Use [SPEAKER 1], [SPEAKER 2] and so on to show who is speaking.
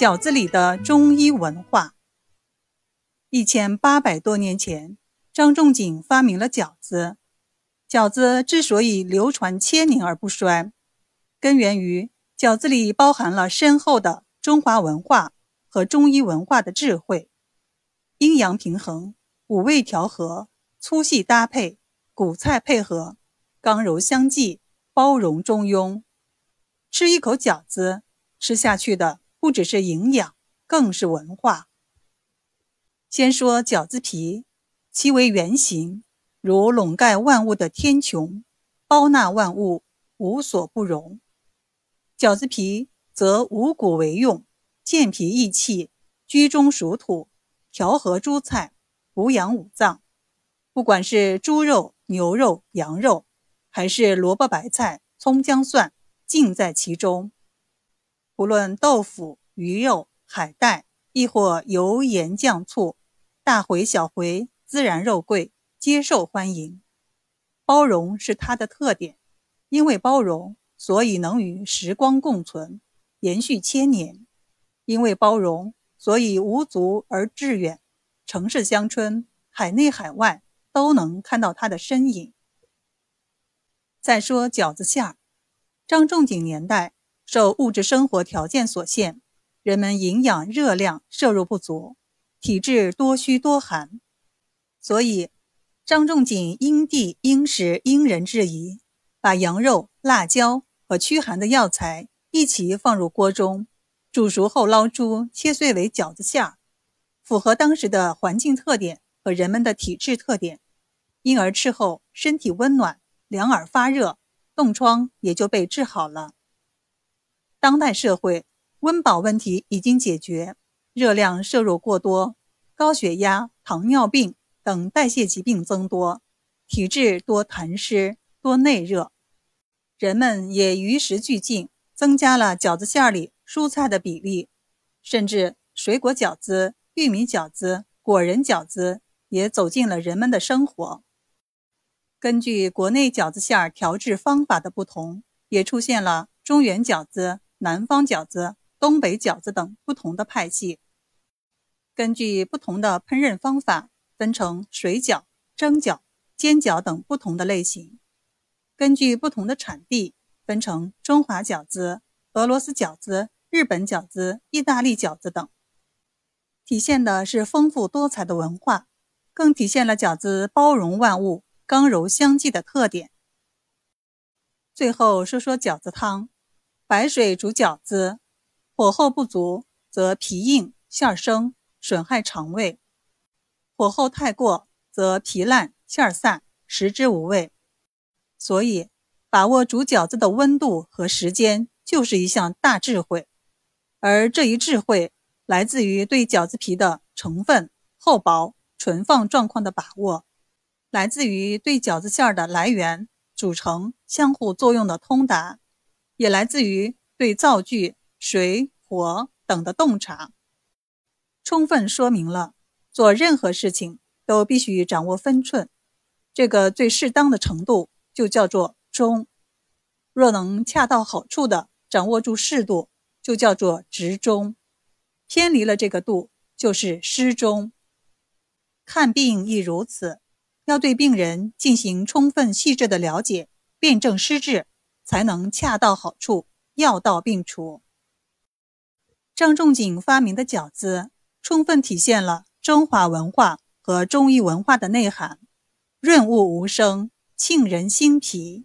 [SPEAKER 1] 饺子里的中医文化。一千八百多年前，张仲景发明了饺子。饺子之所以流传千年而不衰，根源于饺子里包含了深厚的中华文化和中医文化的智慧。阴阳平衡，五味调和，粗细搭配，谷菜配合，刚柔相济，包容中庸。吃一口饺子，吃下去的。不只是营养，更是文化。先说饺子皮，其为圆形，如笼盖万物的天穹，包纳万物，无所不容。饺子皮则五谷为用，健脾益气，居中属土，调和诸菜，补养五脏。不管是猪肉、牛肉、羊肉，还是萝卜、白菜、葱、姜、蒜，尽在其中。不论豆腐、鱼肉、海带，亦或油盐酱醋，大回小回，孜然肉桂，皆受欢迎。包容是它的特点，因为包容，所以能与时光共存，延续千年；因为包容，所以无足而致远，城市乡村、海内海外都能看到它的身影。再说饺子馅儿，张仲景年代。受物质生活条件所限，人们营养热量摄入不足，体质多虚多寒，所以张仲景因地因时因人制宜，把羊肉、辣椒和驱寒的药材一起放入锅中，煮熟后捞出，切碎为饺子馅儿，符合当时的环境特点和人们的体质特点，因而吃后身体温暖，两耳发热，冻疮也就被治好了。当代社会温饱问题已经解决，热量摄入过多，高血压、糖尿病等代谢疾病增多，体质多痰湿、多内热。人们也与时俱进，增加了饺子馅里蔬菜的比例，甚至水果饺子、玉米饺子、果仁饺子也走进了人们的生活。根据国内饺子馅调制方法的不同，也出现了中原饺子。南方饺子、东北饺子等不同的派系，根据不同的烹饪方法，分成水饺、蒸饺、煎饺等不同的类型；根据不同的产地，分成中华饺子、俄罗斯饺子、日本饺子、意大利饺子等。体现的是丰富多彩的文化，更体现了饺子包容万物、刚柔相济的特点。最后说说饺子汤。白水煮饺子，火候不足则皮硬馅生，损害肠胃；火候太过则皮烂馅散，食之无味。所以，把握煮饺子的温度和时间就是一项大智慧。而这一智慧来自于对饺子皮的成分厚薄、存放状况的把握，来自于对饺子馅儿的来源、组成相互作用的通达。也来自于对灶具、水、火等的洞察，充分说明了做任何事情都必须掌握分寸，这个最适当的程度就叫做中。若能恰到好处的掌握住适度，就叫做直中；偏离了这个度，就是失中。看病亦如此，要对病人进行充分细致的了解，辨证施治。才能恰到好处，药到病除。张仲景发明的饺子，充分体现了中华文化和中医文化的内涵，润物无声，沁人心脾。